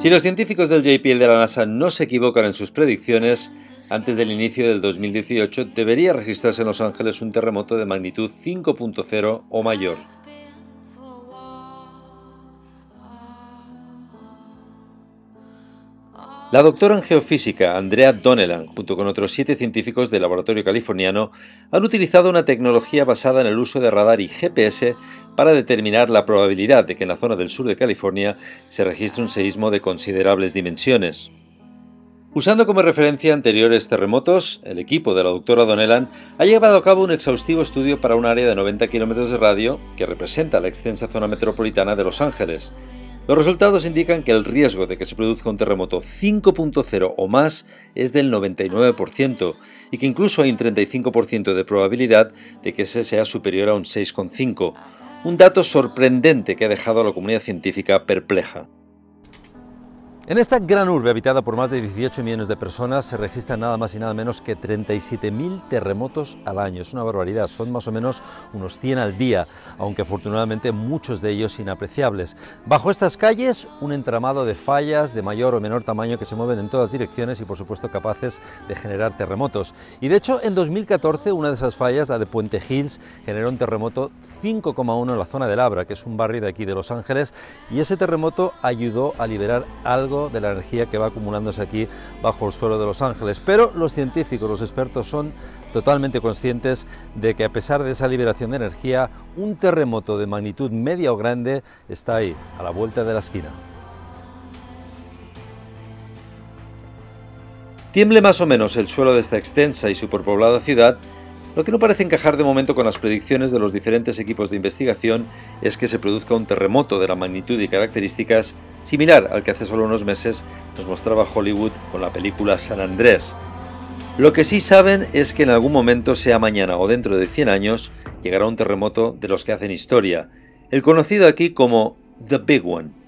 Si los científicos del JPL de la NASA no se equivocan en sus predicciones, antes del inicio del 2018 debería registrarse en Los Ángeles un terremoto de magnitud 5.0 o mayor. La doctora en geofísica Andrea Donnellan, junto con otros siete científicos del laboratorio californiano, han utilizado una tecnología basada en el uso de radar y GPS para determinar la probabilidad de que en la zona del sur de California se registre un seísmo de considerables dimensiones. Usando como referencia anteriores terremotos, el equipo de la doctora Donnellan ha llevado a cabo un exhaustivo estudio para un área de 90 kilómetros de radio que representa la extensa zona metropolitana de Los Ángeles, los resultados indican que el riesgo de que se produzca un terremoto 5.0 o más es del 99% y que incluso hay un 35% de probabilidad de que ese sea superior a un 6.5, un dato sorprendente que ha dejado a la comunidad científica perpleja. En esta gran urbe habitada por más de 18 millones de personas se registran nada más y nada menos que 37.000 terremotos al año. Es una barbaridad, son más o menos unos 100 al día, aunque afortunadamente muchos de ellos inapreciables. Bajo estas calles, un entramado de fallas de mayor o menor tamaño que se mueven en todas direcciones y por supuesto capaces de generar terremotos. Y de hecho, en 2014 una de esas fallas, la de Puente Hills, generó un terremoto 5,1 en la zona de Labra, que es un barrio de aquí de Los Ángeles, y ese terremoto ayudó a liberar algo de la energía que va acumulándose aquí bajo el suelo de Los Ángeles. Pero los científicos, los expertos son totalmente conscientes de que a pesar de esa liberación de energía, un terremoto de magnitud media o grande está ahí, a la vuelta de la esquina. Tiemble más o menos el suelo de esta extensa y superpoblada ciudad, lo que no parece encajar de momento con las predicciones de los diferentes equipos de investigación es que se produzca un terremoto de la magnitud y características similar al que hace solo unos meses nos mostraba Hollywood con la película San Andrés. Lo que sí saben es que en algún momento, sea mañana o dentro de 100 años, llegará un terremoto de los que hacen historia, el conocido aquí como The Big One.